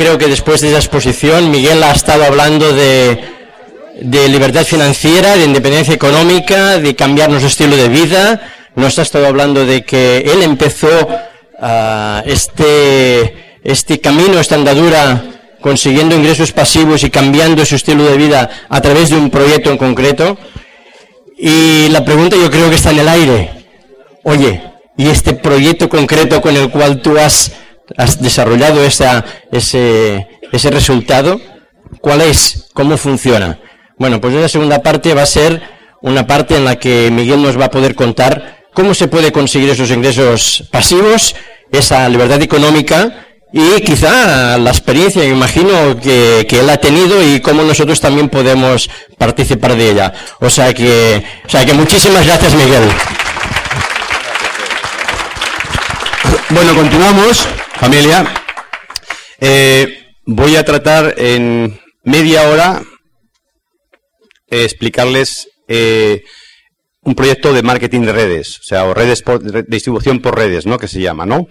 Creo que después de esa exposición, Miguel ha estado hablando de, de libertad financiera, de independencia económica, de cambiar nuestro estilo de vida. Nos ha estado hablando de que él empezó uh, este, este camino, esta andadura, consiguiendo ingresos pasivos y cambiando su estilo de vida a través de un proyecto en concreto. Y la pregunta yo creo que está en el aire. Oye, ¿y este proyecto concreto con el cual tú has has desarrollado esa, ese, ese resultado, ¿cuál es? ¿Cómo funciona? Bueno, pues esa segunda parte va a ser una parte en la que Miguel nos va a poder contar cómo se puede conseguir esos ingresos pasivos, esa libertad económica y quizá la experiencia, imagino, que, que, él ha tenido y cómo nosotros también podemos participar de ella. O sea que, o sea que muchísimas gracias, Miguel. Bueno, continuamos. Familia, eh, voy a tratar en media hora eh, explicarles eh, un proyecto de marketing de redes, o sea, o redes por, de distribución por redes, ¿no? Que se llama, ¿no?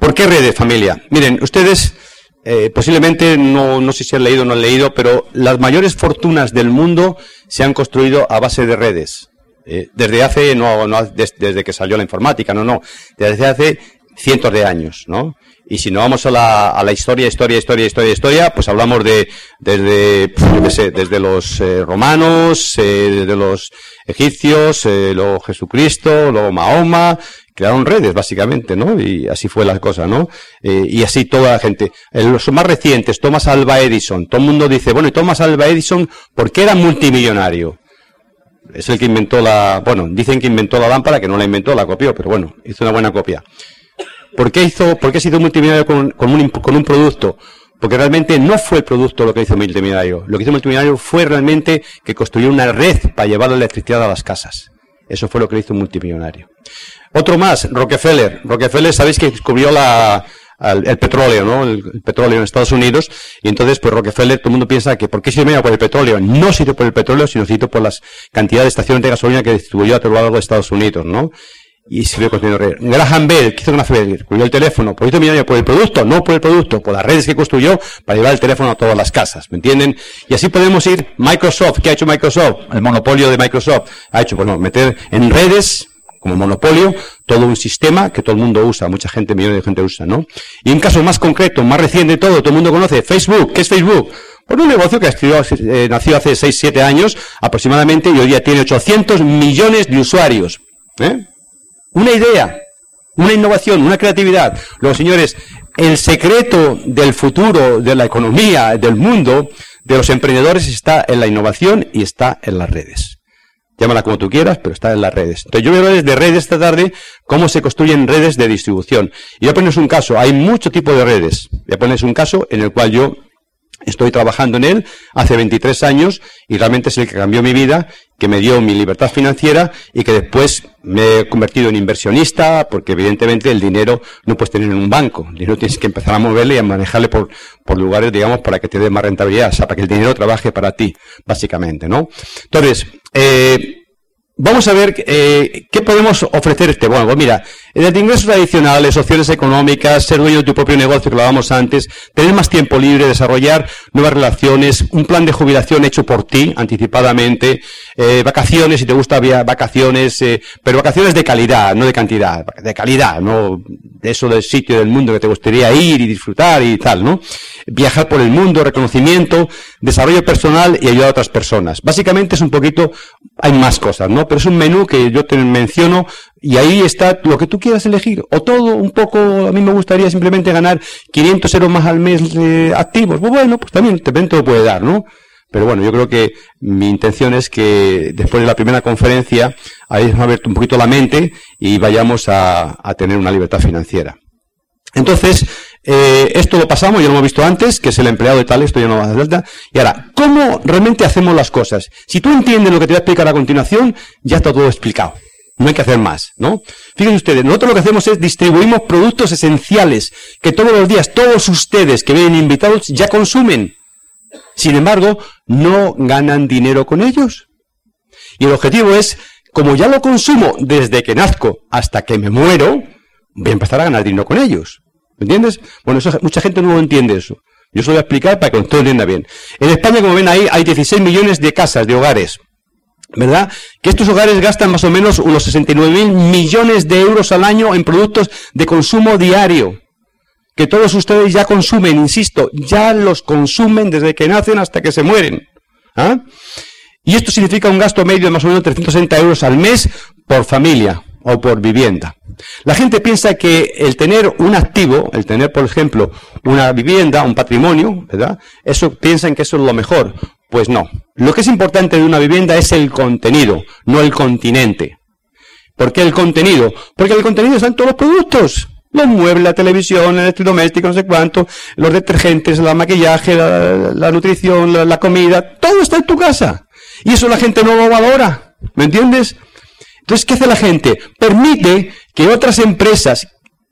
¿Por qué redes, familia? Miren, ustedes posiblemente no, no sé si han leído o no han leído, pero las mayores fortunas del mundo se han construido a base de redes. desde hace, no, no desde que salió la informática, no, no, desde hace cientos de años, ¿no? Y si no vamos a la, a la historia, historia, historia, historia, historia, pues hablamos de desde, yo desde los eh, romanos, eh, desde los egipcios, eh, luego Jesucristo, luego Mahoma, crearon redes básicamente, ¿no? Y así fue la cosa, ¿no? Eh, y así toda la gente. En los más recientes, Thomas Alva Edison, todo el mundo dice, bueno, y Thomas Alva Edison, ¿por qué era multimillonario? Es el que inventó la, bueno, dicen que inventó la lámpara, que no la inventó, la copió, pero bueno, hizo una buena copia. ¿Por qué, hizo, por qué se hizo multimillonario con, un, con un producto? Porque realmente no fue el producto lo que hizo multimillonario. Lo que hizo multimillonario fue realmente que construyó una red para llevar la electricidad a las casas. Eso fue lo que hizo multimillonario. Otro más, Rockefeller. Rockefeller, sabéis que descubrió la, el, petróleo, ¿no? El, petróleo en Estados Unidos. Y entonces, pues Rockefeller, todo el mundo piensa que ¿por qué se por el petróleo? No se por el petróleo, sino se por las cantidades de estaciones de gasolina que distribuyó a todo lo largo de Estados Unidos, ¿no? Y ve construyendo. Graham Bell, ¿qué hizo Graham Bell? Construyó el teléfono, por millonario por el producto, no por el producto, por las redes que construyó para llevar el teléfono a todas las casas, ¿me entienden? Y así podemos ir, Microsoft, ¿qué ha hecho Microsoft? El monopolio de Microsoft ha hecho, bueno, meter en redes, como monopolio, todo un sistema que todo el mundo usa, mucha gente, millones de gente usa, ¿no? Y un caso más concreto, más reciente de todo, todo el mundo conoce, Facebook, ¿qué es Facebook? Pues un negocio que eh, nació hace 6, 7 años aproximadamente y hoy día tiene 800 millones de usuarios. ¿eh? Una idea, una innovación, una creatividad. Los señores, el secreto del futuro de la economía, del mundo, de los emprendedores está en la innovación y está en las redes. Llámala como tú quieras, pero está en las redes. Entonces yo voy a hablar de redes esta tarde, cómo se construyen redes de distribución. Y voy a ponerles un caso. Hay mucho tipo de redes. Voy a ponerles un caso en el cual yo Estoy trabajando en él hace 23 años y realmente es el que cambió mi vida, que me dio mi libertad financiera y que después me he convertido en inversionista porque evidentemente el dinero no puedes tener en un banco. El dinero tienes que empezar a moverle y a manejarle por, por lugares, digamos, para que te dé más rentabilidad, o sea, para que el dinero trabaje para ti, básicamente, ¿no? Entonces, eh, Vamos a ver eh, qué podemos ofrecerte. Bueno, pues mira, desde ingresos adicionales, opciones económicas, ser dueño de tu propio negocio, que lo hablábamos antes, tener más tiempo libre, desarrollar nuevas relaciones, un plan de jubilación hecho por ti, anticipadamente, eh, vacaciones, si te gusta vacaciones, eh, pero vacaciones de calidad, no de cantidad, de calidad, no de eso del sitio del mundo que te gustaría ir y disfrutar y tal, ¿no? Viajar por el mundo, reconocimiento, desarrollo personal y ayudar a otras personas. Básicamente es un poquito, hay más cosas, ¿no? Pero es un menú que yo te menciono y ahí está lo que tú quieras elegir. O todo, un poco, a mí me gustaría simplemente ganar 500 euros más al mes activos. Pues bueno, pues también te lo puede dar, ¿no? Pero bueno, yo creo que mi intención es que después de la primera conferencia hayamos abierto un poquito la mente y vayamos a, a tener una libertad financiera. Entonces, eh, esto lo pasamos, ya lo hemos visto antes, que es el empleado de tal, esto ya no va a falta. Y ahora, ¿cómo realmente hacemos las cosas? Si tú entiendes lo que te voy a explicar a continuación, ya está todo explicado. No hay que hacer más, ¿no? Fíjense ustedes, nosotros lo que hacemos es distribuimos productos esenciales que todos los días todos ustedes que vienen invitados ya consumen. Sin embargo, no ganan dinero con ellos. Y el objetivo es, como ya lo consumo desde que nazco hasta que me muero, voy a empezar a ganar dinero con ellos. ¿Me entiendes? Bueno, mucha gente no entiende eso. Yo se lo voy a explicar para que todo entienda bien. En España, como ven ahí, hay 16 millones de casas, de hogares. ¿Verdad? Que estos hogares gastan más o menos unos 69 mil millones de euros al año en productos de consumo diario. Que todos ustedes ya consumen, insisto, ya los consumen desde que nacen hasta que se mueren. ¿ah? Y esto significa un gasto medio de más o menos 360 euros al mes por familia o por vivienda. La gente piensa que el tener un activo, el tener, por ejemplo, una vivienda, un patrimonio, ¿verdad? Eso piensan que eso es lo mejor. Pues no. Lo que es importante de una vivienda es el contenido, no el continente. ¿Por qué el contenido? Porque el contenido están todos los productos. Los muebles, la televisión, el electrodoméstico, no sé cuánto, los detergentes, el maquillaje, la, nutrición, la, comida, todo está en tu casa. Y eso la gente no lo valora. ¿Me entiendes? Entonces, ¿qué hace la gente? Permite que otras empresas,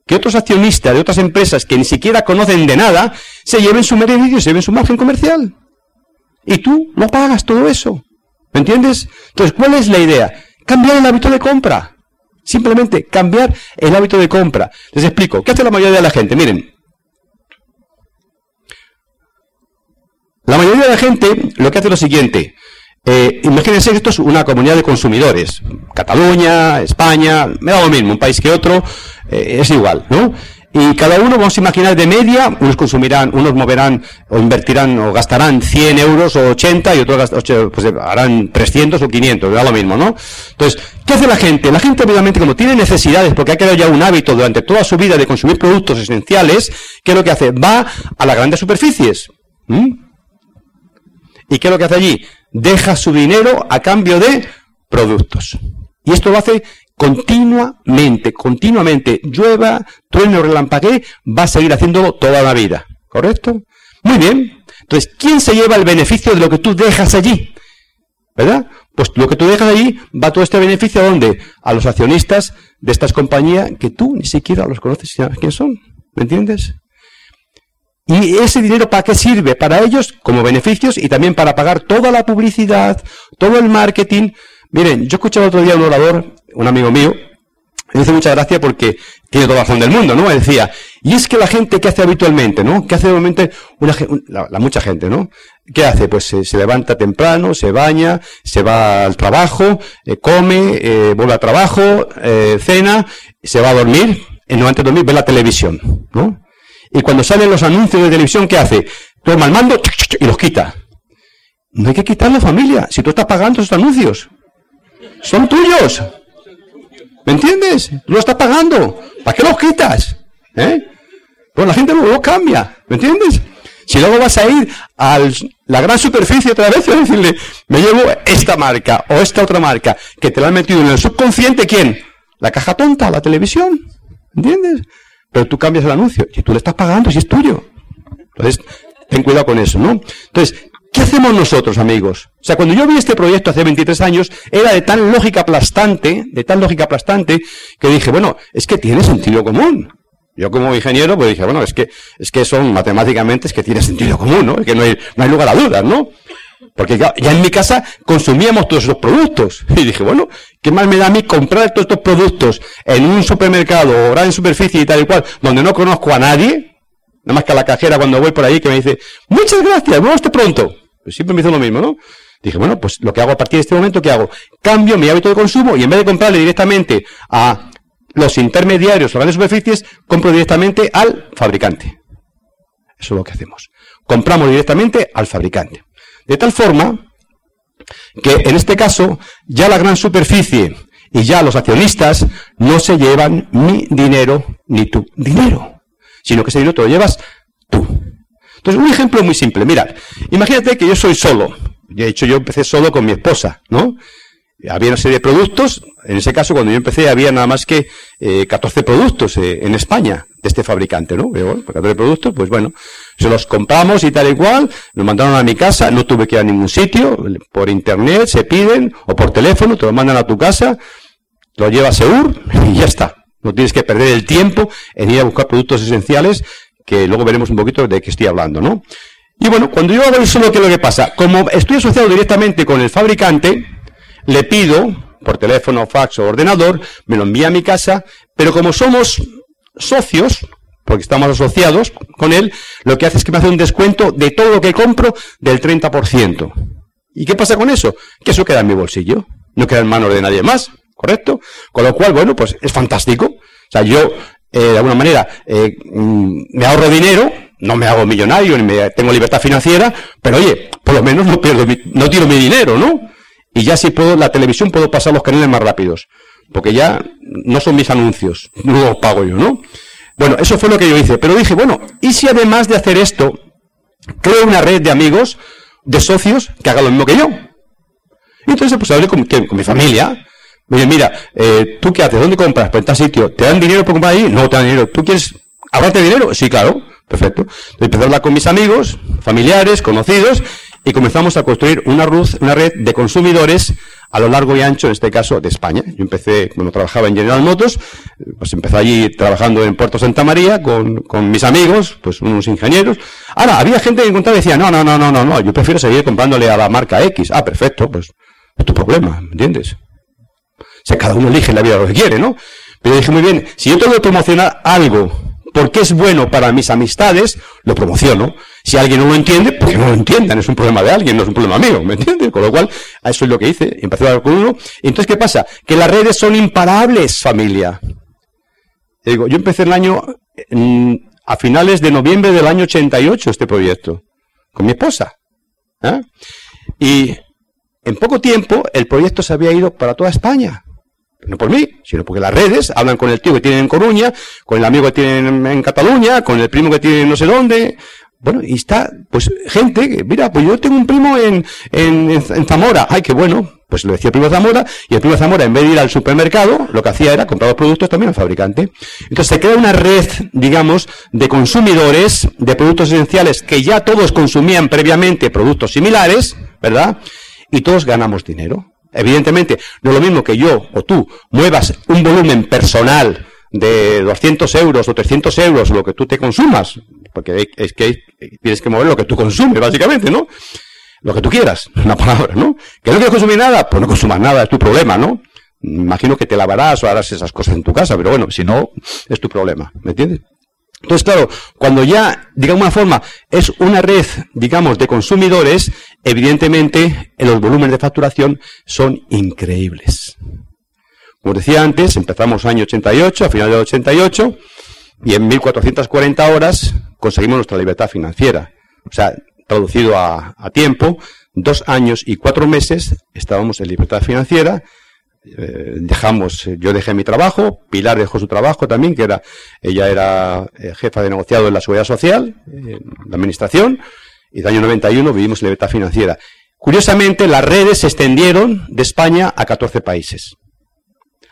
que otros accionistas de otras empresas que ni siquiera conocen de nada, se lleven su beneficio, se lleven su margen comercial. Y tú no pagas todo eso. ¿Me entiendes? Entonces, ¿cuál es la idea? Cambiar el hábito de compra. Simplemente cambiar el hábito de compra. Les explico. ¿Qué hace la mayoría de la gente? Miren. La mayoría de la gente lo que hace es lo siguiente. Eh, imagínense esto es una comunidad de consumidores. Cataluña, España, me da lo mismo, un país que otro, eh, es igual, ¿no? Y cada uno, vamos a imaginar de media, unos consumirán, unos moverán o invertirán o gastarán 100 euros o 80 y otros pues, harán 300 o 500, da lo mismo, ¿no? Entonces, ¿qué hace la gente? La gente obviamente como tiene necesidades, porque ha quedado ya un hábito durante toda su vida de consumir productos esenciales, ¿qué es lo que hace? Va a las grandes superficies. ¿Y qué es lo que hace allí? Deja su dinero a cambio de productos. Y esto lo hace continuamente, continuamente, llueva, truene o relampaguee, va a seguir haciéndolo toda la vida. ¿Correcto? Muy bien. Entonces, ¿quién se lleva el beneficio de lo que tú dejas allí? ¿Verdad? Pues lo que tú dejas allí va todo este beneficio a dónde? A los accionistas de estas compañías que tú ni siquiera los conoces quién son. ¿Me entiendes? ¿Y ese dinero para qué sirve? Para ellos como beneficios y también para pagar toda la publicidad, todo el marketing. Miren, yo escuchaba otro día un orador un amigo mío, me dice mucha gracia porque tiene toda razón del mundo, ¿no? Decía, y es que la gente, ¿qué hace habitualmente, no? ¿Qué hace habitualmente una, la, mucha gente, no? ¿Qué hace? Pues se, levanta temprano, se baña, se va al trabajo, eh, come, eh, vuelve al trabajo, eh, cena, se va a dormir, y no antes de dormir ve la televisión, ¿no? Y cuando salen los anuncios de televisión, ¿qué hace? Toma el mando y los quita. No hay que quitar la familia, si tú estás pagando esos anuncios. Son tuyos. ¿Me entiendes? Lo estás pagando. ¿Para qué los quitas? ¿Eh? Pues la gente luego cambia. ¿Me entiendes? Si luego vas a ir a la gran superficie otra vez y decirle, me llevo esta marca o esta otra marca, que te la han metido en el subconsciente, ¿quién? La caja tonta, la televisión. ¿Entiendes? Pero tú cambias el anuncio. Si tú le estás pagando, si es tuyo. Entonces, ten cuidado con eso, ¿no? Entonces, ¿Qué hacemos nosotros, amigos? O sea, cuando yo vi este proyecto hace 23 años, era de tan lógica aplastante, de tan lógica aplastante, que dije, bueno, es que tiene sentido común. Yo como ingeniero, pues dije, bueno, es que, es que son matemáticamente, es que tiene sentido común, ¿no? Es que no hay, no hay lugar a dudas, ¿no? Porque ya, en mi casa consumíamos todos esos productos. Y dije, bueno, ¿qué más me da a mí comprar todos estos productos en un supermercado o gran superficie y tal y cual, donde no conozco a nadie? Nada más que a la cajera cuando voy por ahí que me dice, muchas gracias, vamos pronto. Pues siempre me hizo lo mismo, ¿no? Dije, bueno, pues lo que hago a partir de este momento, ¿qué hago? Cambio mi hábito de consumo y en vez de comprarle directamente a los intermediarios o grandes superficies, compro directamente al fabricante. Eso es lo que hacemos. Compramos directamente al fabricante. De tal forma que en este caso ya la gran superficie y ya los accionistas no se llevan mi dinero ni tu dinero sino que ese dinero te lo llevas tú. Entonces, un ejemplo muy simple. Mirad, imagínate que yo soy solo. De hecho, yo empecé solo con mi esposa, ¿no? Había una serie de productos, en ese caso cuando yo empecé había nada más que 14 productos en España de este fabricante, ¿no? Bueno, 14 pues productos, pues bueno, se los compramos y tal y cual, mandaron a mi casa, no tuve que ir a ningún sitio, por internet se piden, o por teléfono, te lo mandan a tu casa, lo llevas a y ya está. No tienes que perder el tiempo en ir a buscar productos esenciales, que luego veremos un poquito de qué estoy hablando, ¿no? Y bueno, cuando yo hago eso, ¿qué es lo que pasa? Como estoy asociado directamente con el fabricante, le pido, por teléfono, fax o ordenador, me lo envía a mi casa, pero como somos socios, porque estamos asociados con él, lo que hace es que me hace un descuento de todo lo que compro del 30%. ¿Y qué pasa con eso? Que eso queda en mi bolsillo, no queda en manos de nadie más, ¿correcto? Con lo cual, bueno, pues es fantástico. O sea, yo, eh, de alguna manera, eh, mm, me ahorro dinero, no me hago millonario, ni me, tengo libertad financiera, pero oye, por lo menos no pierdo, no tiro mi dinero, ¿no? Y ya si puedo, la televisión puedo pasar los canales más rápidos, porque ya no son mis anuncios, no los pago yo, ¿no? Bueno, eso fue lo que yo hice, pero dije, bueno, ¿y si además de hacer esto, creo una red de amigos, de socios, que haga lo mismo que yo? Y entonces, pues hablé con, mi familia, Oye, mira, eh, ¿tú qué haces? ¿Dónde compras? Pues en tal sitio. ¿Te dan dinero para comprar ahí? No te dan dinero. ¿Tú quieres ahorrarte dinero? Sí, claro. Perfecto. Empecé a hablar con mis amigos, familiares, conocidos, y comenzamos a construir una, red de consumidores a lo largo y ancho, en este caso, de España. Yo empecé, cuando trabajaba en General Motors, pues empecé allí trabajando en Puerto Santa María con, mis amigos, pues unos ingenieros. Ahora, había gente que encontraba y decía, no, no, no, no, no, no, yo prefiero seguir comprándole a la marca X. Ah, perfecto, pues es tu problema, ¿me entiendes? Sea, cada uno elige en la vida lo que quiere, ¿no? Pero dije, muy bien, si yo tengo que promocionar algo porque es bueno para mis amistades, lo promociono. Si alguien no lo entiende, pues que no lo entiendan, es un problema de alguien, no es un problema mío, ¿me entiendes? Con lo cual, eso es lo que hice, empecé a hablar con uno. Entonces, ¿qué pasa? Que las redes son imparables, familia. Digo, yo empecé el año, a finales de noviembre del año 88, este proyecto, con mi esposa. ¿eh? Y en poco tiempo, el proyecto se había ido para toda España no por mí, sino porque las redes hablan con el tío que tienen en Coruña, con el amigo que tienen en Cataluña, con el primo que tienen no sé dónde. Bueno, y está, pues, gente que, mira, pues yo tengo un primo en, en, en Zamora. Ay, qué bueno. Pues le decía el primo Zamora, y el primo Zamora, en vez de ir al supermercado, lo que hacía era comprar los productos también al fabricante. Entonces se crea una red, digamos, de consumidores de productos esenciales que ya todos consumían previamente productos similares, ¿verdad? Y todos ganamos dinero. Evidentemente, no es lo mismo que yo o tú muevas un volumen personal de 200 euros o 300 euros lo que tú te consumas, porque es que tienes que mover lo que tú consumes, básicamente, ¿no? Lo que tú quieras, una palabra, ¿no? ¿Que no quieres consumir nada? Pues no consumas nada, es tu problema, ¿no? Imagino que te lavarás o harás esas cosas en tu casa, pero bueno, si no, es tu problema, ¿me entiendes? Entonces, claro, cuando ya, digamos una forma, es una red, digamos, de consumidores, evidentemente los volúmenes de facturación son increíbles. Como decía antes, empezamos año 88, a final del 88, y en 1440 horas conseguimos nuestra libertad financiera. O sea, traducido a, tiempo, dos años y cuatro meses estábamos en libertad financiera eh, dejamos, eh, yo dejé mi trabajo, Pilar dejó su trabajo también, que era, ella era eh, jefa de negociado en la Seguridad Social, en la Administración, y del año 91 vivimos en libertad financiera. Curiosamente, las redes se extendieron de España a 14 países.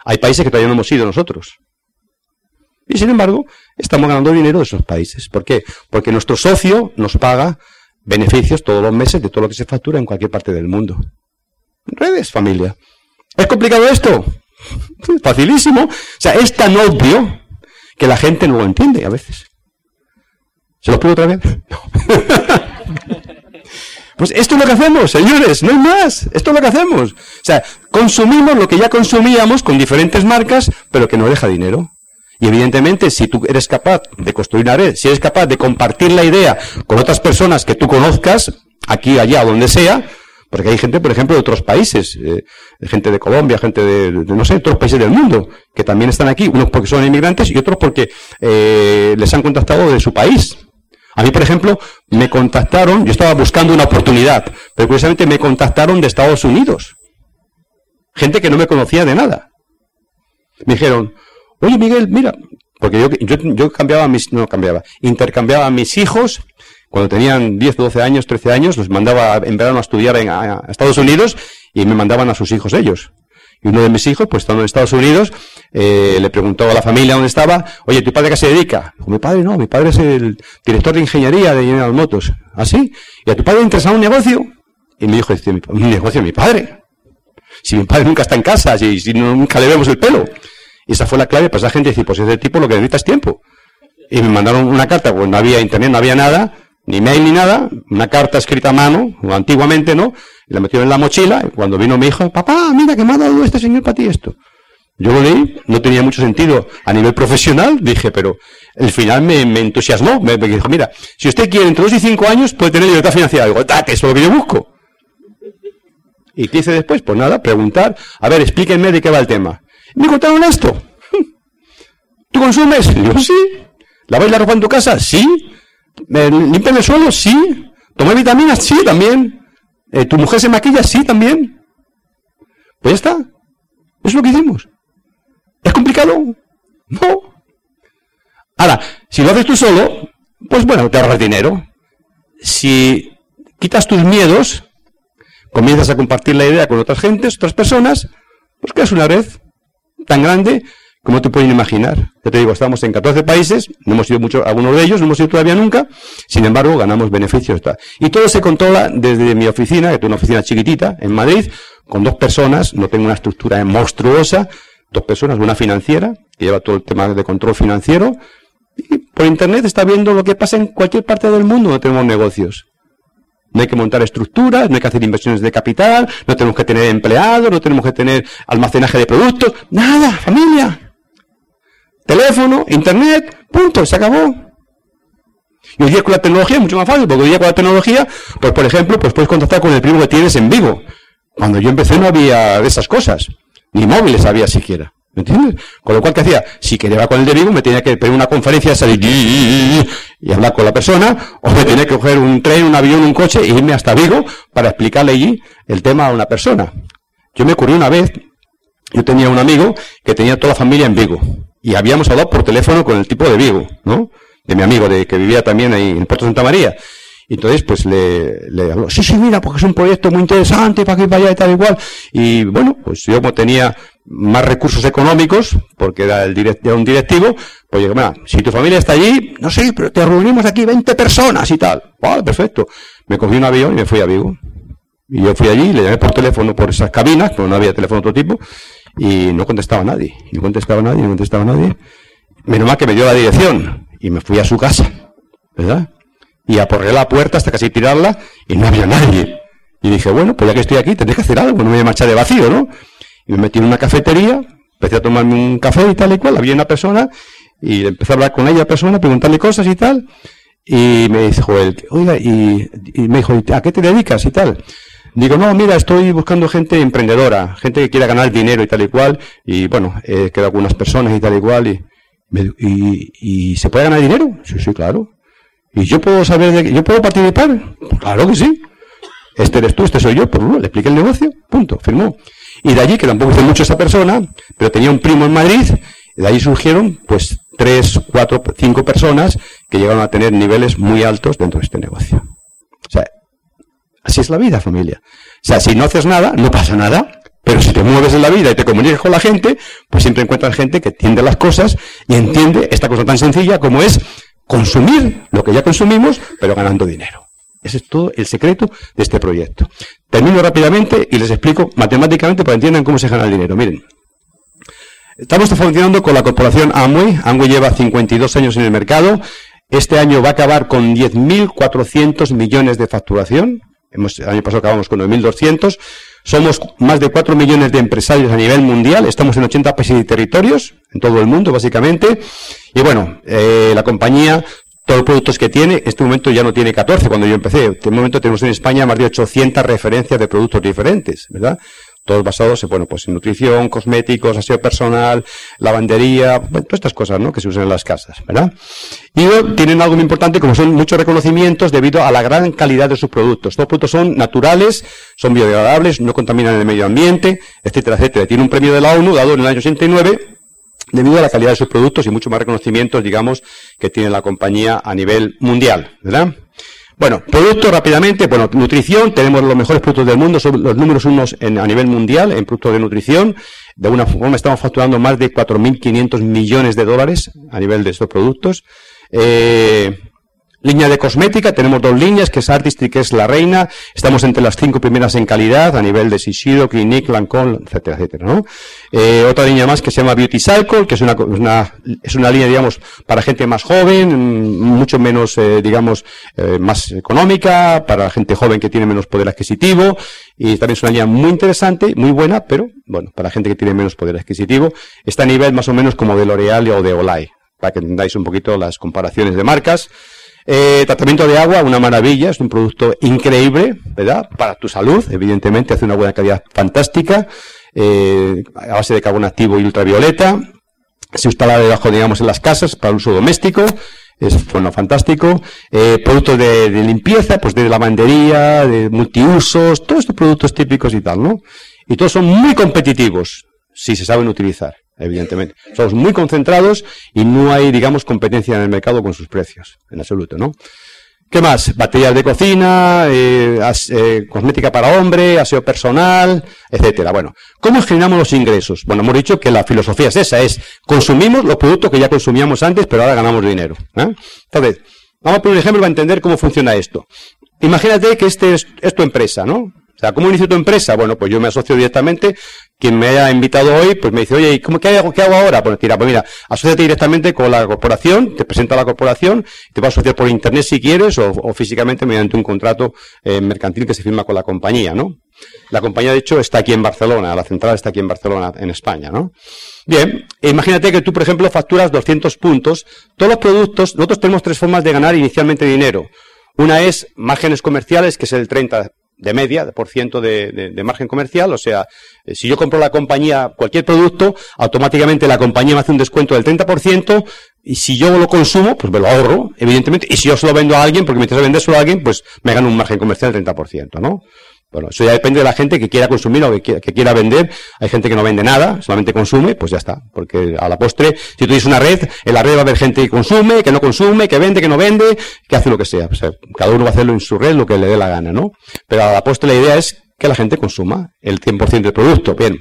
Hay países que todavía no hemos ido nosotros. Y sin embargo, estamos ganando dinero de esos países. ¿Por qué? Porque nuestro socio nos paga beneficios todos los meses de todo lo que se factura en cualquier parte del mundo. Redes, familia. ¿Es complicado esto? Facilísimo. O sea, es tan obvio que la gente no lo entiende a veces. ¿Se lo pido otra vez? Pues esto es lo que hacemos, señores, no hay más. Esto es lo que hacemos. O sea, consumimos lo que ya consumíamos con diferentes marcas, pero que no deja dinero. Y evidentemente, si tú eres capaz de construir una red, si eres capaz de compartir la idea con otras personas que tú conozcas, aquí, allá, donde sea, porque hay gente, por ejemplo, de otros países, eh, gente de Colombia, gente de, no sé, otros países del mundo, que también están aquí, unos porque son inmigrantes y otros porque eh, les han contactado de su país. A mí, por ejemplo, me contactaron, yo estaba buscando una oportunidad, pero curiosamente me contactaron de Estados Unidos. Gente que no me conocía de nada. Me dijeron, oye Miguel, mira, porque yo, yo, cambiaba mis, no cambiaba, intercambiaba mis hijos cuando tenían 10, 12 años, 13 años, los mandaba en verano a estudiar en, a Estados Unidos y me mandaban a sus hijos ellos. Y uno de mis hijos, pues estando en Estados Unidos, eh, le preguntó a la familia dónde estaba, oye, ¿tu padre qué se dedica? Dijo, mi padre no, mi padre es el director de ingeniería de General Motors. ¿Ah, sí? ¿Y a tu padre le interesaba un negocio? Y me dijo, un negocio de mi padre. Si mi padre nunca está en casa, si, si nunca le vemos el pelo. Y esa fue la clave para esa gente decir, pues ese tipo lo que necesita es tiempo. Y me mandaron una carta, pues no había internet, no había nada, ni mail ni nada, una carta escrita a mano, antiguamente, ¿no? Y la metieron en la mochila, y cuando vino mi hijo, papá, mira que me ha dado este señor para ti esto. Yo lo leí, no tenía mucho sentido a nivel profesional, dije, pero el final me, entusiasmó, me, dijo, mira, si usted quiere entre dos y cinco años, puede tener libertad financiera. Digo, que eso es lo que yo busco. ¿Y qué hice después? Pues nada, preguntar, a ver, explíquenme de qué va el tema. Me contaron esto. ¿Tú consumes? Yo sí. ¿Laváis la ropa en tu casa? Sí. ¿Limpian el suelo? Sí. ¿Tomáis vitaminas? Sí, también. Eh, ¿Tu mujer se maquilla? Sí, también. Pues ya está. Eso es lo que hicimos. ¿Es complicado? No. Ahora, si lo haces tú solo, pues bueno, te ahorras dinero. Si quitas tus miedos, comienzas a compartir la idea con otras gentes, otras personas, pues creas una red tan grande como te pueden imaginar. Ya te digo, estamos en 14 países, no hemos ido mucho, algunos de ellos, no hemos ido todavía nunca, sin embargo, ganamos beneficios. Y todo se controla desde mi oficina, que tengo una oficina chiquitita en Madrid, con dos personas, no tengo una estructura monstruosa, dos personas, una financiera, que lleva todo el tema de control financiero, y por internet está viendo lo que pasa en cualquier parte del mundo donde tenemos negocios. No hay que montar estructuras, no hay que hacer inversiones de capital, no tenemos que tener empleados, no tenemos que tener almacenaje de productos, nada, familia teléfono, internet, punto, se acabó. Y hoy día con la tecnología es mucho más fácil, porque hoy día con la tecnología, pues por ejemplo, pues puedes contactar con el primo que tienes en vivo. Cuando yo empecé no había de esas cosas, ni móviles había siquiera. ¿Me entiendes? Con lo cual, ¿qué hacía? Si quería con el de Vigo, me tenía que pedir una conferencia, salir y hablar con la persona, o me tenía que coger un tren, un avión, un coche e irme hasta Vigo para explicarle allí el tema a una persona. Yo me ocurrió una vez, yo tenía un amigo que tenía toda la familia en Vigo y habíamos hablado por teléfono con el tipo de Vigo, ¿no? De mi amigo, de que vivía también ahí en Puerto Santa María. Y entonces, pues le, habló, sí, sí, mira, porque es un proyecto muy interesante para aquí, para allá y tal igual. Y bueno, pues yo como tenía más recursos económicos, porque era, el direct, era un directivo, pues dije, mira, si tu familia está allí, no sé, pero te reunimos aquí 20 personas y tal. Vale, perfecto. Me cogí un avión y me fui a Vigo. Y yo fui allí, le llamé por teléfono por esas cabinas, porque no había teléfono de otro tipo, y no contestaba nadie, no contestaba nadie, no contestaba nadie. Menos mal que me dio la dirección y me fui a su casa, ¿verdad? Y aporré la puerta hasta casi tirarla y no había nadie. Y dije, bueno, pues ya que estoy aquí, tendré que hacer algo, no me voy a marchar de vacío, ¿no? Y me metí en una cafetería, empecé a tomarme un café y tal y cual, había una persona y empecé a hablar con ella, persona, preguntarle cosas y tal. Y me dijo él, oiga, y, y me dijo, ¿a qué te dedicas y tal? Digo, no, mira, estoy buscando gente emprendedora, gente que quiera ganar dinero y tal y cual, y bueno, he quedado algunas personas y tal y cual, y, y, ¿se puede ganar dinero? Sí, sí, claro. ¿Y yo puedo saber de yo puedo participar? Pues claro que sí. Este eres tú, este soy yo, pues le expliqué el negocio, punto, firmó. Y de allí, que tampoco hice mucho esa persona, pero tenía un primo en Madrid, y de ahí surgieron, pues, tres, cuatro, cinco personas que llegaron a tener niveles muy altos dentro de este negocio. O sea, Así es la vida, familia. O sea, si no haces nada, no pasa nada. Pero si te mueves en la vida y te comunicas con la gente, pues siempre encuentras gente que entiende las cosas y entiende esta cosa tan sencilla como es consumir lo que ya consumimos, pero ganando dinero. Ese es todo el secreto de este proyecto. Termino rápidamente y les explico matemáticamente para que entiendan cómo se gana el dinero. Miren, estamos funcionando con la corporación Amway. Amway lleva 52 años en el mercado. Este año va a acabar con 10.400 millones de facturación el año pasado acabamos con 9.200. Somos más de 4 millones de empresarios a nivel mundial. Estamos en 80 países y territorios, en todo el mundo, básicamente. Y bueno, eh, la compañía, todos los productos que tiene, en este momento ya no tiene 14 cuando yo empecé. En este momento tenemos en España más de 800 referencias de productos diferentes, ¿verdad? Todos basados en, bueno, pues en nutrición, cosméticos, aseo personal, lavandería, todas estas cosas, ¿no? Que se usan en las casas, ¿verdad? Y tienen algo muy importante como son muchos reconocimientos debido a la gran calidad de sus productos. Estos productos son naturales, son biodegradables, no contaminan el medio ambiente, etcétera, etcétera. Tiene un premio de la ONU dado en el año 89 debido a la calidad de sus productos y muchos más reconocimientos, digamos, que tiene la compañía a nivel mundial, ¿verdad? Bueno, productos rápidamente, bueno, nutrición, tenemos los mejores productos del mundo, son los números unos en, a nivel mundial en productos de nutrición. De alguna forma estamos facturando más de 4.500 millones de dólares a nivel de estos productos. Eh, Línea de cosmética, tenemos dos líneas, que es Artistry, que es la reina. Estamos entre las cinco primeras en calidad, a nivel de Shiseido, Clinique, Lancôme, etcétera, etcétera, ¿no? Eh, otra línea más que se llama Beauty Cycle, que es una, una, es una línea, digamos, para gente más joven, mucho menos, eh, digamos, eh, más económica, para gente joven que tiene menos poder adquisitivo. Y también es una línea muy interesante, muy buena, pero, bueno, para gente que tiene menos poder adquisitivo. Está a nivel más o menos como de L'Oreal o de Olay, para que entendáis un poquito las comparaciones de marcas. Eh, tratamiento de agua, una maravilla, es un producto increíble, ¿verdad? Para tu salud, evidentemente, hace una buena calidad fantástica, eh, a base de carbón activo y ultravioleta. Se instala debajo, digamos, en las casas para uso doméstico. Es bueno, fantástico. Eh, productos de, de, limpieza, pues de lavandería, de multiusos, todos estos productos típicos y tal, ¿no? Y todos son muy competitivos si se saben utilizar evidentemente. Somos muy concentrados y no hay, digamos, competencia en el mercado con sus precios, en absoluto, ¿no? ¿Qué más? Baterías de cocina, eh, eh, cosmética para hombre, aseo personal, etcétera. Bueno, ¿cómo generamos los ingresos? Bueno, hemos dicho que la filosofía es esa, es consumimos los productos que ya consumíamos antes, pero ahora ganamos dinero. ¿eh? Entonces, vamos a poner un ejemplo para entender cómo funciona esto. Imagínate que este es, es tu empresa, ¿no? O sea, ¿cómo inicio tu empresa? Bueno, pues yo me asocio directamente. Quien me haya invitado hoy, pues me dice, oye, ¿cómo, qué, hago, qué hago ahora? Pues tira, pues mira, asociate directamente con la corporación, te presenta la corporación, te vas a asociar por internet si quieres, o, físicamente mediante un contrato eh, mercantil que se firma con la compañía, ¿no? La compañía, de hecho, está aquí en Barcelona, la central está aquí en Barcelona, en España, ¿no? Bien, imagínate que tú, por ejemplo, facturas 200 puntos. Todos los productos, nosotros tenemos tres formas de ganar inicialmente dinero. Una es márgenes comerciales, que es el 30 de media, por ciento de, de, margen comercial. O sea, eh, si yo compro la compañía cualquier producto, automáticamente la compañía me hace un descuento del 30%, y si yo lo consumo, pues me lo ahorro, evidentemente, y si yo se lo vendo a alguien, porque me interesa vender solo a alguien, pues me gano un margen comercial del 30%, ¿no? Bueno, eso ya depende de la gente que quiera consumir o que quiera, vender. Hay gente que no vende nada, solamente consume, pues ya está. Porque a la postre, si tú tienes una red, en la red va a haber gente que consume, que no consume, que vende, que no vende, que hace lo que sea. cada uno va a hacerlo en su red lo que le dé la gana, ¿no? Pero a la postre la idea es que la gente consuma el 100% del producto. Bien.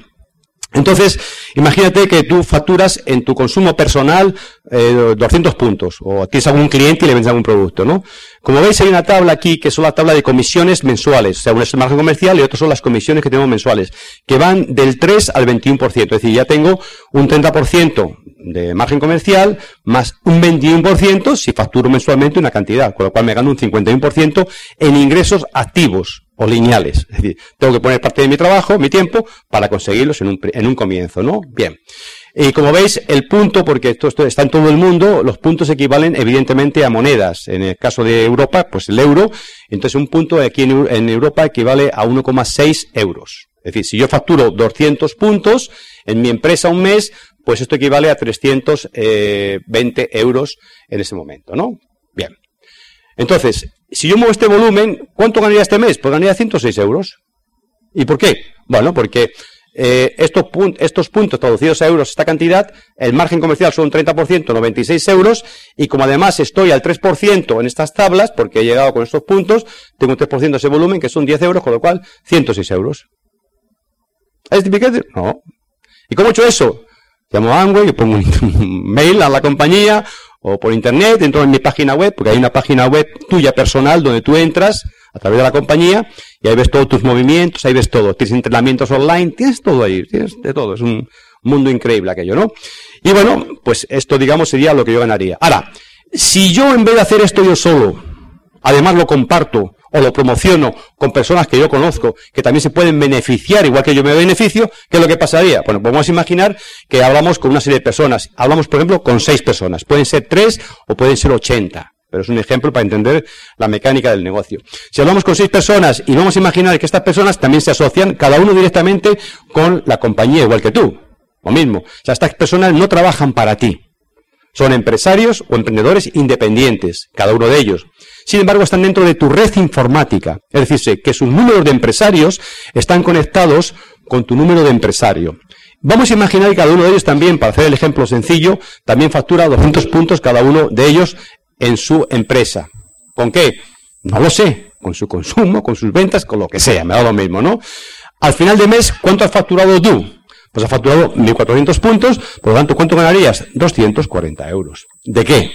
Entonces, imagínate que tú facturas en tu consumo personal eh, 200 puntos, o tienes algún cliente y le vendes algún producto, ¿no? Como veis, hay una tabla aquí que es la tabla de comisiones mensuales, o sea, una es el margen comercial y otras son las comisiones que tenemos mensuales, que van del 3 al 21%, es decir, ya tengo un 30% de margen comercial más un 21% si facturo mensualmente una cantidad, con lo cual me gano un 51% en ingresos activos o lineales. Es decir, tengo que poner parte de mi trabajo, mi tiempo, para conseguirlos en un, en un comienzo, ¿no? Bien. Y como veis, el punto, porque esto, esto, está en todo el mundo, los puntos equivalen evidentemente a monedas. En el caso de Europa, pues el euro. Entonces un punto aquí en, en Europa equivale a 1,6 euros. Es decir, si yo facturo 200 puntos en mi empresa un mes, pues esto equivale a 320 eh, euros en ese momento, ¿no? Bien. Entonces, si yo muevo este volumen, ¿cuánto ganaría este mes? Pues ganaría 106 euros. ¿Y por qué? Bueno, porque eh, estos, estos, puntos traducidos a euros, esta cantidad, el margen comercial son un 30%, 96 euros, y como además estoy al 3% en estas tablas, porque he llegado con estos puntos, tengo un 3% de ese volumen, que son 10 euros, con lo cual 106 euros. ¿Es difícil? No. ¿Y cómo he hecho eso? Llamo a Amway, pongo un mail a la compañía, o por internet, entro en mi página web, porque hay una página web tuya personal donde tú entras a través de la compañía y ahí ves todos tus movimientos, ahí ves todo. Tienes entrenamientos online, tienes todo ahí, tienes de todo. Es un mundo increíble aquello, ¿no? Y bueno, pues esto, digamos, sería lo que yo ganaría. Ahora, si yo en vez de hacer esto yo solo, además lo comparto o lo promociono con personas que yo conozco, que también se pueden beneficiar igual que yo me beneficio, ¿qué es lo que pasaría? Bueno, vamos a imaginar que hablamos con una serie de personas. Hablamos, por ejemplo, con seis personas. Pueden ser tres o pueden ser ochenta. Pero es un ejemplo para entender la mecánica del negocio. Si hablamos con seis personas y vamos a imaginar que estas personas también se asocian, cada uno directamente con la compañía, igual que tú. Lo mismo. O sea, estas personas no trabajan para ti. Son empresarios o emprendedores independientes, cada uno de ellos. Sin embargo, están dentro de tu red informática. Es decir, que sus números de empresarios están conectados con tu número de empresario. Vamos a imaginar que cada uno de ellos también, para hacer el ejemplo sencillo, también factura 200 puntos cada uno de ellos en su empresa. ¿Con qué? No lo sé, con su consumo, con sus ventas, con lo que sea, me da lo mismo, ¿no? Al final de mes, ¿cuánto has facturado tú? Pues has facturado 1.400 puntos, por lo tanto, ¿cuánto ganarías? 240 euros. ¿De qué?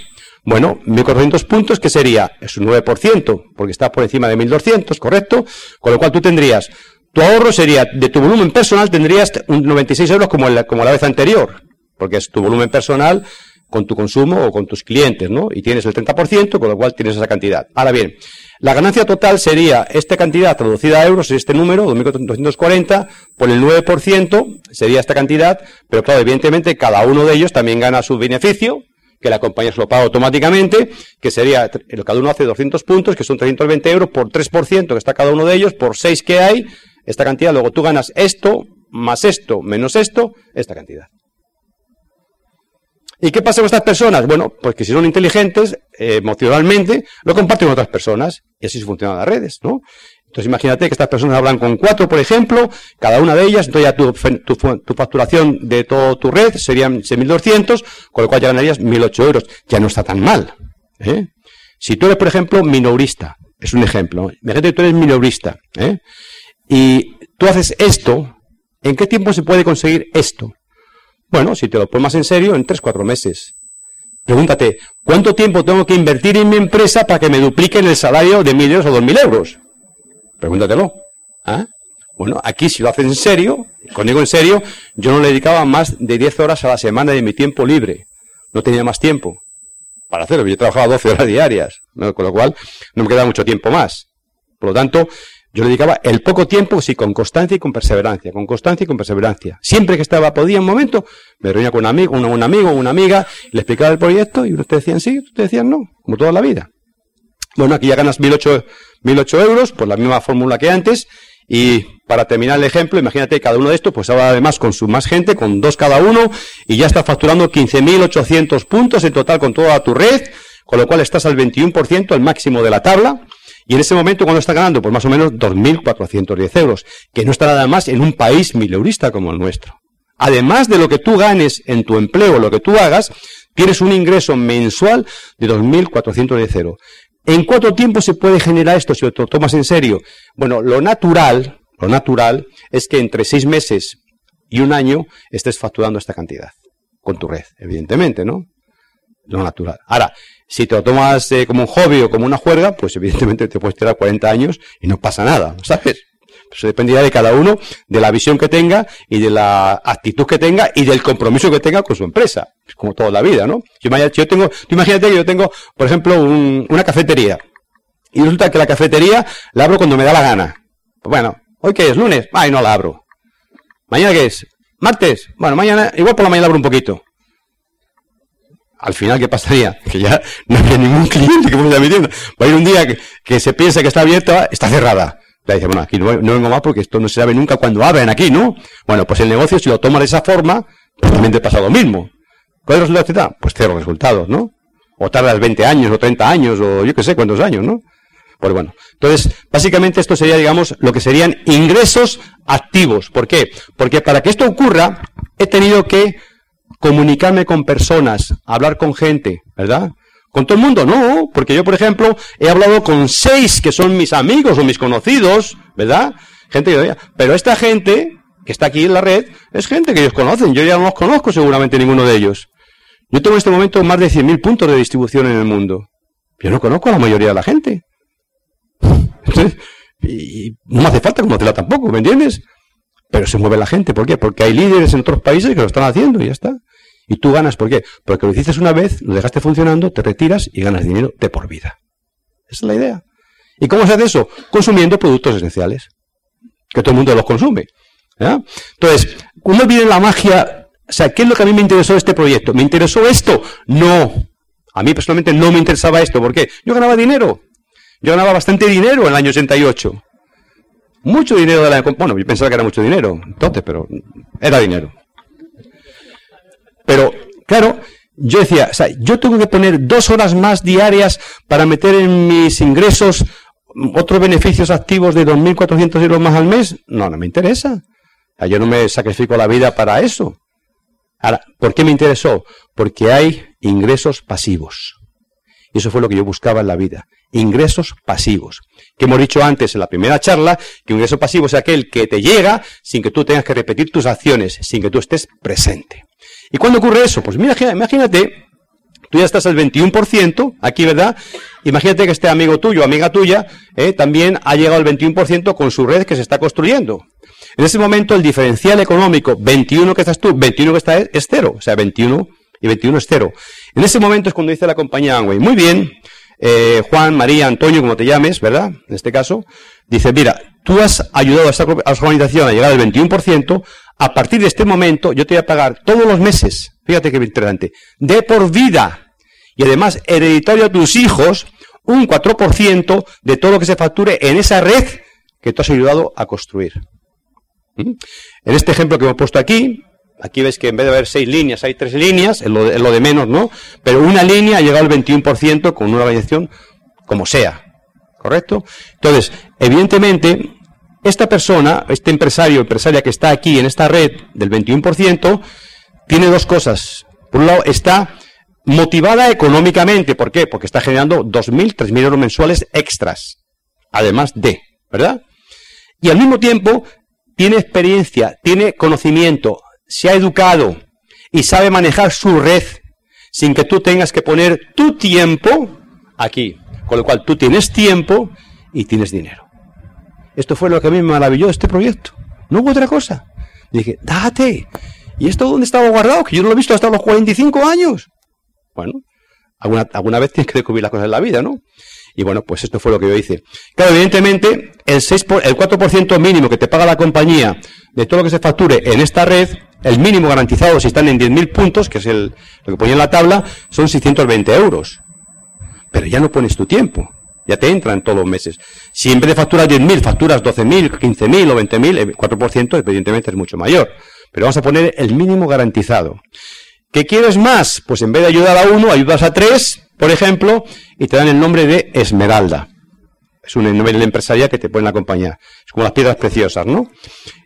Bueno, 1.400 puntos, ¿qué sería? Es un 9%, porque está por encima de 1.200, ¿correcto? Con lo cual tú tendrías, tu ahorro sería, de tu volumen personal tendrías un 96 euros como la, como la vez anterior, porque es tu volumen personal con tu consumo o con tus clientes, ¿no? Y tienes el 30%, con lo cual tienes esa cantidad. Ahora bien, la ganancia total sería esta cantidad traducida a euros, este número, 2.240, por el 9%, sería esta cantidad, pero claro, evidentemente cada uno de ellos también gana su beneficio, que la compañía se lo paga automáticamente, que sería, cada uno hace 200 puntos, que son 320 euros por 3%, que está cada uno de ellos, por 6 que hay, esta cantidad, luego tú ganas esto, más esto, menos esto, esta cantidad. ¿Y qué pasa con estas personas? Bueno, pues que si son inteligentes, emocionalmente, lo comparten con otras personas. Y así funcionan las redes, ¿no? Entonces imagínate que estas personas hablan con cuatro, por ejemplo, cada una de ellas, entonces ya tu, facturación de toda tu red serían 6.200, con lo cual ya ganarías 1.008 euros. Ya no está tan mal. ¿eh? Si tú eres, por ejemplo, minorista, es un ejemplo, imagínate que tú eres minorista, ¿eh? y tú haces esto, ¿en qué tiempo se puede conseguir esto? Bueno, si te lo pones más en serio, en 3-4 meses. Pregúntate, ¿cuánto tiempo tengo que invertir en mi empresa para que me dupliquen el salario de 1.000 euros o 2.000 euros? Pregúntatelo. ¿Ah? Bueno, aquí si lo haces en serio, conmigo en serio, yo no le dedicaba más de 10 horas a la semana de mi tiempo libre. No tenía más tiempo para hacerlo. Yo trabajaba 12 horas diarias, con lo cual no me quedaba mucho tiempo más. Por lo tanto, yo le dedicaba el poco tiempo, sí, con constancia y con perseverancia, con constancia y con perseverancia. Siempre que estaba, podía un momento, me reunía con un amigo, un, un amigo, una amiga, le explicaba el proyecto y unos te decían sí, te decían no, como toda la vida. Bueno, aquí ya ganas 1.008 euros por la misma fórmula que antes y para terminar el ejemplo, imagínate cada uno de estos, pues ahora además con su más gente, con dos cada uno, y ya está facturando 15.800 puntos en total con toda tu red, con lo cual estás al 21%, el máximo de la tabla. Y en ese momento, cuando está ganando? Pues más o menos 2.410 euros, que no está nada más en un país mileurista como el nuestro. Además de lo que tú ganes en tu empleo, lo que tú hagas, tienes un ingreso mensual de 2.410 euros. ¿En cuánto tiempo se puede generar esto si lo tomas en serio? Bueno, lo natural, lo natural es que entre seis meses y un año estés facturando esta cantidad con tu red, evidentemente, ¿no? Lo natural. Ahora, si te lo tomas eh, como un hobby o como una juerga, pues evidentemente te puedes tirar 40 años y no pasa nada, ¿sabes? Eso dependerá de cada uno, de la visión que tenga y de la actitud que tenga y del compromiso que tenga con su empresa. Es como toda la vida, ¿no? Yo, tengo, tú imagínate que yo tengo, por ejemplo, una cafetería. Y resulta que la cafetería la abro cuando me da la gana. Pues bueno, ¿hoy qué es? ¿Lunes? Ay, no la abro. ¿Mañana qué es? ¿Martes? Bueno, mañana, igual por la mañana abro un poquito al final, ¿qué pasaría? Que ya no había ningún cliente que me metiendo. Va a ir un día que, se piensa que está abierta, está cerrada. Le dice, bueno, aquí no, vengo más porque esto no se sabe nunca cuando abren aquí, ¿no? Bueno, pues el negocio, si lo toma de esa forma, pues también te pasa lo mismo. ¿Cuál es el resultado? Pues cero resultados, ¿no? O tardas 20 años, o 30 años, o yo qué sé cuántos años, ¿no? Pues bueno, entonces, básicamente esto sería, digamos, lo que serían ingresos activos. ¿Por qué? Porque para que esto ocurra, he tenido que comunicarme con personas, hablar con gente, ¿verdad? ¿Con todo el mundo? No, porque yo, por ejemplo, he hablado con seis que son mis amigos o mis conocidos, ¿verdad? Gente que pero esta gente que está aquí en la red es gente que ellos conocen. Yo ya no los conozco seguramente ninguno de ellos. Yo tengo en este momento más de 100.000 puntos de distribución en el mundo. Yo no conozco a la mayoría de la gente. y no me hace falta conocerla tampoco, ¿me entiendes? Pero se mueve la gente. ¿Por qué? Porque hay líderes en otros países que lo están haciendo y ya está. Y tú ganas, ¿por qué? Porque lo hiciste una vez, lo dejaste funcionando, te retiras y ganas dinero de por vida. Esa es la idea. ¿Y cómo se hace eso? Consumiendo productos esenciales. Que todo el mundo los consume. Entonces, uno viene la magia. O sea, ¿qué es lo que a mí me interesó de este proyecto? ¿Me interesó esto? No. A mí personalmente no me interesaba esto. ¿Por qué? Yo ganaba dinero. Yo ganaba bastante dinero en el año 88. Mucho dinero de la... Bueno, yo pensaba que era mucho dinero, entonces, pero era dinero. Pero, claro, yo decía, o sea, yo tengo que poner dos horas más diarias para meter en mis ingresos otros beneficios activos de 2.400 euros más al mes. No, no me interesa. yo no me sacrifico la vida para eso. Ahora, ¿por qué me interesó? Porque hay ingresos pasivos. Y eso fue lo que yo buscaba en la vida. Ingresos pasivos. Que hemos dicho antes en la primera charla, que un ingreso pasivo es aquel que te llega sin que tú tengas que repetir tus acciones, sin que tú estés presente. ¿Y cuándo ocurre eso? Pues mira, imagínate, tú ya estás al 21%, aquí, ¿verdad? Imagínate que este amigo tuyo, amiga tuya, eh, también ha llegado al 21% con su red que se está construyendo. En ese momento el diferencial económico, 21 que estás tú, 21 que está es, cero. O sea, 21 y 21 es cero. En ese momento es cuando dice la compañía Amway, muy bien, eh, Juan, María, Antonio, como te llames, ¿verdad? En este caso, dice, mira, tú has ayudado a esta, organización a llegar al 21%, a partir de este momento yo te voy a pagar todos los meses, fíjate qué interesante, de por vida, y además hereditario a tus hijos, un 4% de todo lo que se facture en esa red que tú has ayudado a construir. ¿Mm? En este ejemplo que hemos puesto aquí, Aquí ves que en vez de haber seis líneas, hay tres líneas, es lo, de, menos, ¿no? Pero una línea ha llegado al 21% con una organización como sea. ¿Correcto? Entonces, evidentemente, esta persona, este empresario empresaria que está aquí en esta red del 21%, tiene dos cosas. Por un lado, está motivada económicamente. ¿Por qué? Porque está generando 2.000, 3.000 euros mensuales extras. Además de, ¿verdad? Y al mismo tiempo, tiene experiencia, tiene conocimiento, se ha educado y sabe manejar su red sin que tú tengas que poner tu tiempo aquí. Con lo cual tú tienes tiempo y tienes dinero. Esto fue lo que a mí me maravilló de este proyecto. No hubo otra cosa. dije, date. ¿Y esto dónde estaba guardado? Que yo no lo he visto hasta los 45 años. Bueno, alguna, alguna vez tienes que descubrir las cosas en la vida, ¿no? Y bueno, pues esto fue lo que yo hice. Claro, evidentemente, el, 6 el 4% mínimo que te paga la compañía de todo lo que se facture en esta red, el mínimo garantizado si están en 10.000 puntos, que es el, lo que ponía en la tabla, son 620 euros. Pero ya no pones tu tiempo. Ya te entran todos los meses. Si en vez de facturar 10.000, facturas 12.000, 15.000 o 20.000, el 4% evidentemente es mucho mayor. Pero vamos a poner el mínimo garantizado. ¿Qué quieres más? Pues en vez de ayudar a uno, ayudas a tres, por ejemplo, y te dan el nombre de Esmeralda. Es un de empresaria que te pone la compañía. Es como las piedras preciosas, ¿no?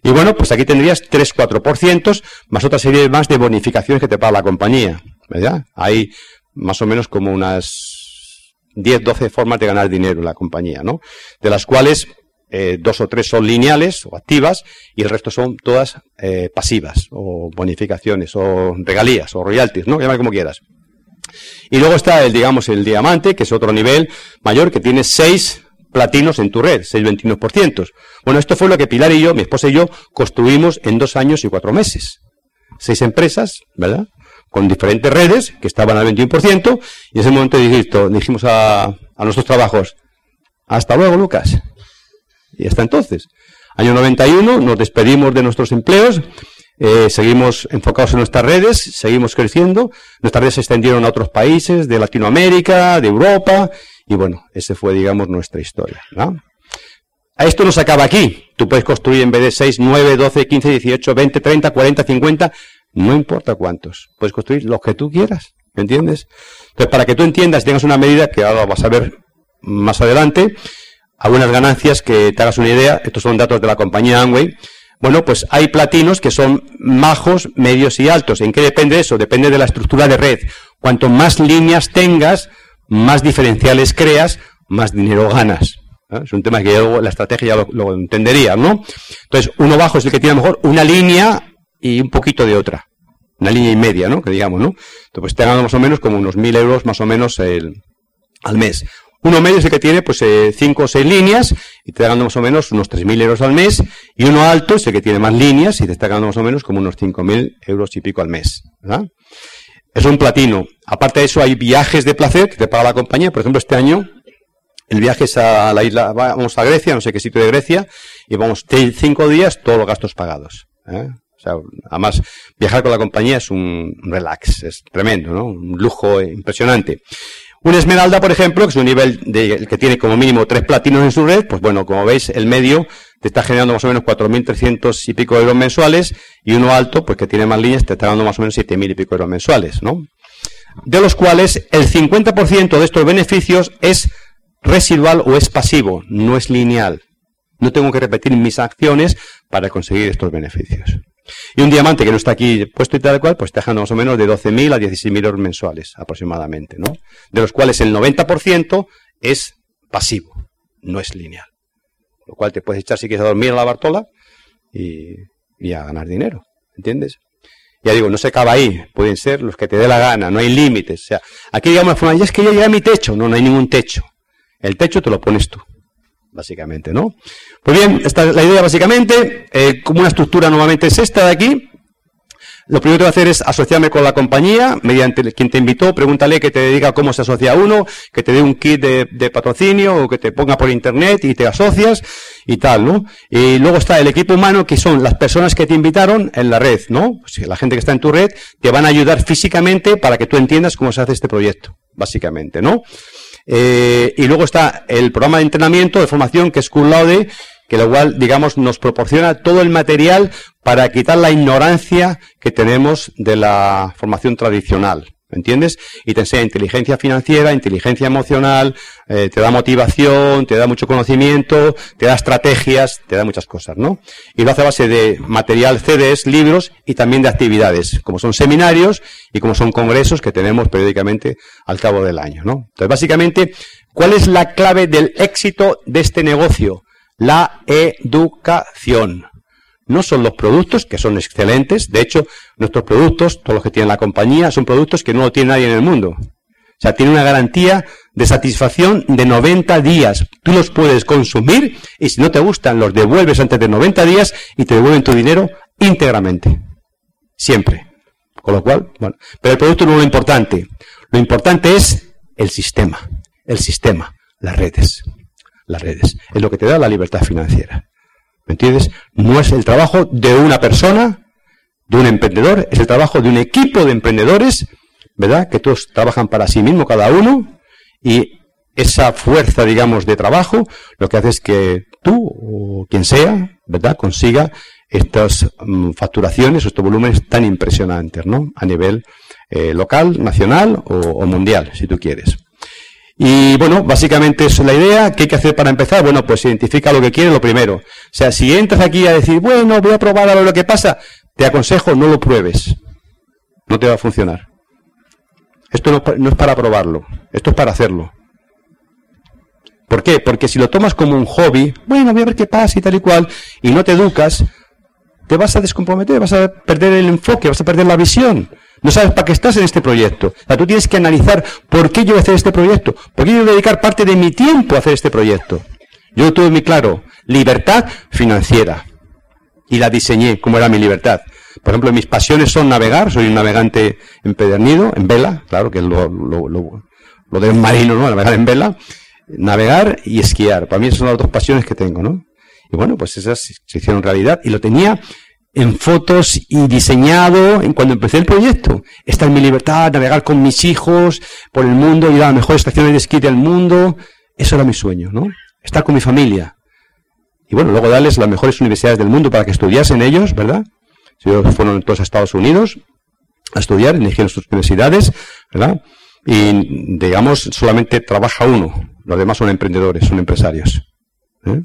Y bueno, pues aquí tendrías 3-4%, más otra serie más de bonificaciones que te paga la compañía. ¿Verdad? Hay más o menos como unas 10, 12 formas de ganar dinero en la compañía, ¿no? De las cuales eh, dos o tres son lineales o activas y el resto son todas eh, pasivas o bonificaciones o regalías o royalties, ¿no? Llámalo como quieras. Y luego está el, digamos, el diamante, que es otro nivel mayor, que tiene seis platinos en tu red, 6,21%. Bueno, esto fue lo que Pilar y yo, mi esposa y yo, construimos en dos años y cuatro meses. Seis empresas, ¿verdad? Con diferentes redes que estaban al 21%, y en ese momento dijimos a, a nuestros trabajos, hasta luego, Lucas. Y hasta entonces. Año 91, nos despedimos de nuestros empleos, eh, seguimos enfocados en nuestras redes, seguimos creciendo. Nuestras redes se extendieron a otros países de Latinoamérica, de Europa, y bueno, esa fue, digamos, nuestra historia. A esto no se acaba aquí. Tú puedes construir en vez de 6, 9, 12, 15, 18, 20, 30, 40, 50, no importa cuántos. Puedes construir los que tú quieras. ¿Me entiendes? Entonces, para que tú entiendas y tengas una medida, que ahora vas a ver más adelante, algunas ganancias que te hagas una idea. Estos son datos de la compañía Amway. Bueno, pues hay platinos que son bajos, medios y altos. ¿En qué depende eso? Depende de la estructura de red. Cuanto más líneas tengas, más diferenciales creas, más dinero ganas. Es un tema que la estrategia ya lo, entendería, ¿no? Entonces, uno bajo es el que tiene mejor una línea y un poquito de otra. Una línea y media, ¿no? Que digamos, ¿no? Entonces, pues te más o menos como unos mil euros más o menos el, al mes. Uno medio es el que tiene pues eh, cinco o seis líneas y te está ganando más o menos unos tres mil euros al mes. Y uno alto es el que tiene más líneas y te está ganando más o menos como unos cinco mil euros y pico al mes. ¿verdad? Es un platino. Aparte de eso, hay viajes de placer que te paga la compañía. Por ejemplo, este año el viaje es a la isla, vamos a Grecia, no sé qué sitio de Grecia, y vamos cinco días, todos los gastos pagados. ¿eh? O sea, además, viajar con la compañía es un relax, es tremendo, ¿no? Un lujo impresionante. Una esmeralda, por ejemplo, que es un nivel que tiene como mínimo tres platinos en su red, pues bueno, como veis, el medio te está generando más o menos 4.300 y pico euros mensuales, y uno alto, pues que tiene más líneas, te está dando más o menos 7.000 y pico euros mensuales, ¿no? De los cuales el 50% de estos beneficios es residual o es pasivo, no es lineal. No tengo que repetir mis acciones para conseguir estos beneficios. Y un diamante que no está aquí puesto y tal cual, pues te dejando más o menos de 12.000 a 16.000 euros mensuales aproximadamente, ¿no? De los cuales el 90% es pasivo, no es lineal. Lo cual te puedes echar si quieres a dormir a la Bartola y, a ganar dinero, ¿entiendes? Ya digo, no se acaba ahí, pueden ser los que te dé la gana, no hay límites. O sea, aquí digamos ya es que ya llega mi techo. No, no hay ningún techo. El techo te lo pones tú, básicamente, ¿no? Pues bien, esta es la idea básicamente, eh, como una estructura normalmente es esta de aquí, lo primero que voy a hacer es asociarme con la compañía, mediante quien te invitó, pregúntale que te diga cómo se asocia uno, que te dé un kit de, patrocinio o que te ponga por internet y te asocias y tal, ¿no? Y luego está el equipo humano, que son las personas que te invitaron en la red, ¿no? La gente que está en tu red te van a ayudar físicamente para que tú entiendas cómo se hace este proyecto, básicamente, ¿no? Eh, y luego está el programa de entrenamiento, de formación, que es Cool Laude, que lo cual, digamos, nos proporciona todo el material para quitar la ignorancia que tenemos de la formación tradicional. ¿Me entiendes? Y te enseña inteligencia financiera, inteligencia emocional, eh, te da motivación, te da mucho conocimiento, te da estrategias, te da muchas cosas, ¿no? Y lo hace a base de material CDs, libros y también de actividades, como son seminarios y como son congresos que tenemos periódicamente al cabo del año, ¿no? Entonces, básicamente, ¿cuál es la clave del éxito de este negocio? la educación. No son los productos, que son excelentes. De hecho, nuestros productos, todos los que tienen la compañía, son productos que no lo tiene nadie en el mundo. O sea, tiene una garantía de satisfacción de 90 días. Tú los puedes consumir y si no te gustan, los devuelves antes de 90 días y te devuelven tu dinero íntegramente. Siempre. Con lo cual, bueno. Pero el producto no es lo importante. Lo importante es el sistema. El sistema. Las redes las redes. Es lo que te da la libertad financiera. ¿Me entiendes? No es el trabajo de una persona, de un emprendedor, es el trabajo de un equipo de emprendedores, ¿verdad? Que todos trabajan para sí mismo cada uno y esa fuerza, digamos, de trabajo, lo que hace es que tú o quien sea, ¿verdad? Consiga estas mm, facturaciones, estos volúmenes tan impresionantes, ¿no? A nivel eh, local, nacional o mundial, si tú quieres. Y bueno, básicamente eso es la idea. ¿Qué hay que hacer para empezar? Bueno, pues identifica lo que quieres, lo primero. O sea, si entras aquí a decir, bueno, voy a probar a ver lo que pasa, te aconsejo no lo pruebes. No te va a funcionar. Esto no, no es para probarlo, esto es para hacerlo. ¿Por qué? Porque si lo tomas como un hobby, bueno, voy a ver qué pasa y tal y cual, y no te educas, te vas a descomprometer, vas a perder el enfoque, vas a perder la visión. No sabes para qué estás en este proyecto. O tú tienes que analizar por qué yo voy a hacer este proyecto. ¿Por qué yo voy a dedicar parte de mi tiempo a hacer este proyecto? Yo tuve muy claro, libertad financiera. Y la diseñé como era mi libertad. Por ejemplo, mis pasiones son navegar, soy un navegante empedernido, en vela, claro que es lo, lo, de un marino, ¿no? Navegar en vela, navegar y esquiar. Para mí son las dos pasiones que tengo, ¿no? Y bueno, pues esas se hicieron realidad y lo tenía en fotos y diseñado en cuando empecé el proyecto. Esta es mi libertad, navegar con mis hijos por el mundo, ir a las mejores estaciones de esquí del mundo. Eso era mi sueño, ¿no? Estar con mi familia. Y bueno, luego darles las mejores universidades del mundo para que estudiasen ellos, ¿verdad? Ellos fueron todos a Estados Unidos a estudiar, eligieron sus universidades, ¿verdad? Y digamos, solamente trabaja uno. Los demás son emprendedores, son empresarios. ¿eh?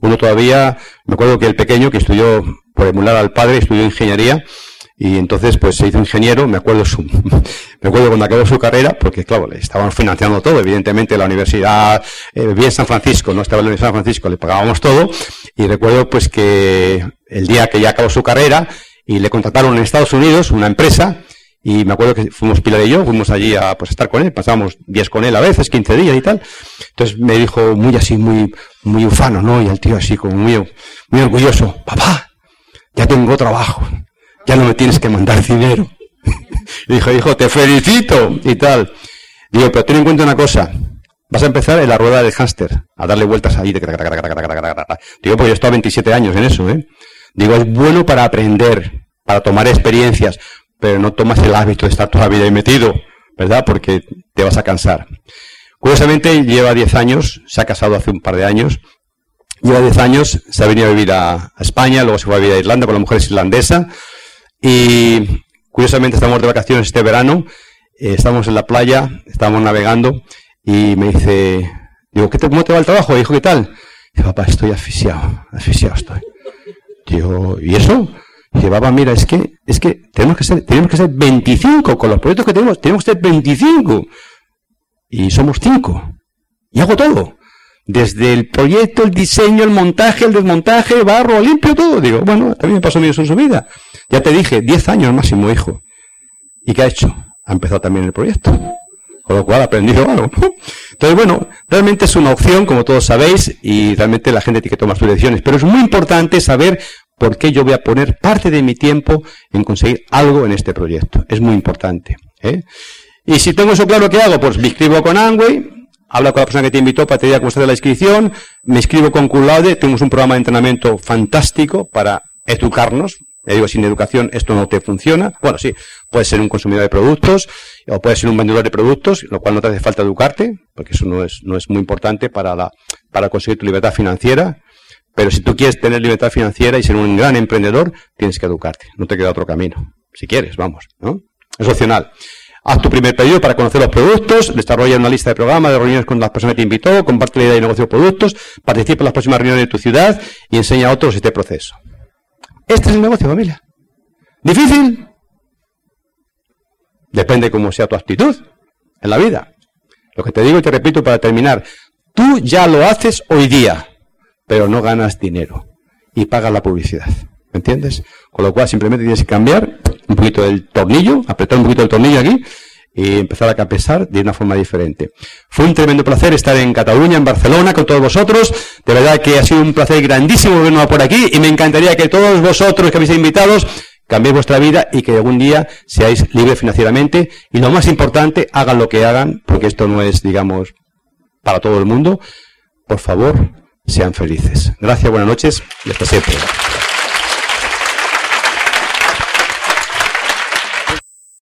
Uno todavía, me acuerdo que el pequeño que estudió, por emular al padre, estudió ingeniería, y entonces pues se hizo ingeniero, me acuerdo su, me acuerdo cuando acabó su carrera, porque claro, le estaban financiando todo, evidentemente la universidad, eh, vivía en San Francisco, no estaba en San Francisco, le pagábamos todo, y recuerdo pues que el día que ya acabó su carrera, y le contrataron en Estados Unidos una empresa, y me acuerdo que fuimos Pilar y yo, fuimos allí a pues, estar con él, pasábamos días con él a veces, 15 días y tal. Entonces me dijo muy así, muy, muy ufano, ¿no? Y el tío así como muy, muy orgulloso, papá, ya tengo trabajo, ya no me tienes que mandar dinero. dijo, hijo, te felicito y tal. Digo, pero ten en cuenta una cosa, vas a empezar en la rueda del hámster, a darle vueltas ahí. Digo, pues yo he estado 27 años en eso, ¿eh? Digo, es bueno para aprender, para tomar experiencias, pero no tomas el hábito de estar toda la vida ahí metido, ¿verdad? Porque te vas a cansar. Curiosamente, lleva 10 años, se ha casado hace un par de años, lleva 10 años, se ha venido a vivir a, España, luego se fue a vivir a Irlanda, con la mujer es irlandesa, y curiosamente estamos de vacaciones este verano, eh, estamos en la playa, estamos navegando, y me dice, digo, ¿qué ¿cómo te va el trabajo? Dijo, ¿qué tal? Dice, papá, estoy asfixiado, asfixiado estoy. Digo, ¿y eso? Llevaba, mira, es que, es que tenemos que ser, tenemos que ser 25 con los proyectos que tenemos, tenemos que ser 25. Y somos 5. Y hago todo. Desde el proyecto, el diseño, el montaje, el desmontaje, barro, limpio, todo. Digo, bueno, también me pasó eso en su vida. Ya te dije, 10 años máximo, hijo. ¿Y qué ha hecho? Ha empezado también el proyecto. Con lo cual ha aprendido algo. Entonces, bueno, realmente es una opción, como todos sabéis, y realmente la gente tiene que tomar sus decisiones. Pero es muy importante saber por qué yo voy a poner parte de mi tiempo en conseguir algo en este proyecto. Es muy importante. ¿eh? Y si tengo eso claro, ¿qué hago? Pues me inscribo con Angway, hablo con la persona que te invitó para te diga cómo está la inscripción, me inscribo con Culaude, tenemos un programa de entrenamiento fantástico para educarnos. Ya digo, sin educación esto no te funciona. Bueno, sí, puedes ser un consumidor de productos o puedes ser un vendedor de productos, lo cual no te hace falta educarte, porque eso no es, no es muy importante para, la, para conseguir tu libertad financiera. Pero si tú quieres tener libertad financiera y ser un gran emprendedor, tienes que educarte. No te queda otro camino. Si quieres, vamos, ¿no? Es opcional. Haz tu primer pedido para conocer los productos, desarrolla una lista de programas, de reuniones con las personas que te invitó, comparte la idea de negocio de productos, participa en las próximas reuniones de tu ciudad y enseña a otros este proceso. Este es el negocio, familia. ¿Difícil? Depende cómo sea tu actitud en la vida. Lo que te digo y te repito para terminar, tú ya lo haces hoy día, pero no ganas dinero y pagas la publicidad. ¿Me entiendes? Con lo cual simplemente tienes que cambiar poquito del tornillo, apretar un poquito el tornillo aquí y empezar a capesar de una forma diferente. Fue un tremendo placer estar en Cataluña, en Barcelona, con todos vosotros. De verdad que ha sido un placer grandísimo vernos por aquí y me encantaría que todos vosotros que habéis invitados cambiéis vuestra vida y que algún día seáis libres financieramente y lo más importante, hagan lo que hagan, porque esto no es, digamos, para todo el mundo. Por favor, sean felices. Gracias, buenas noches y hasta siempre.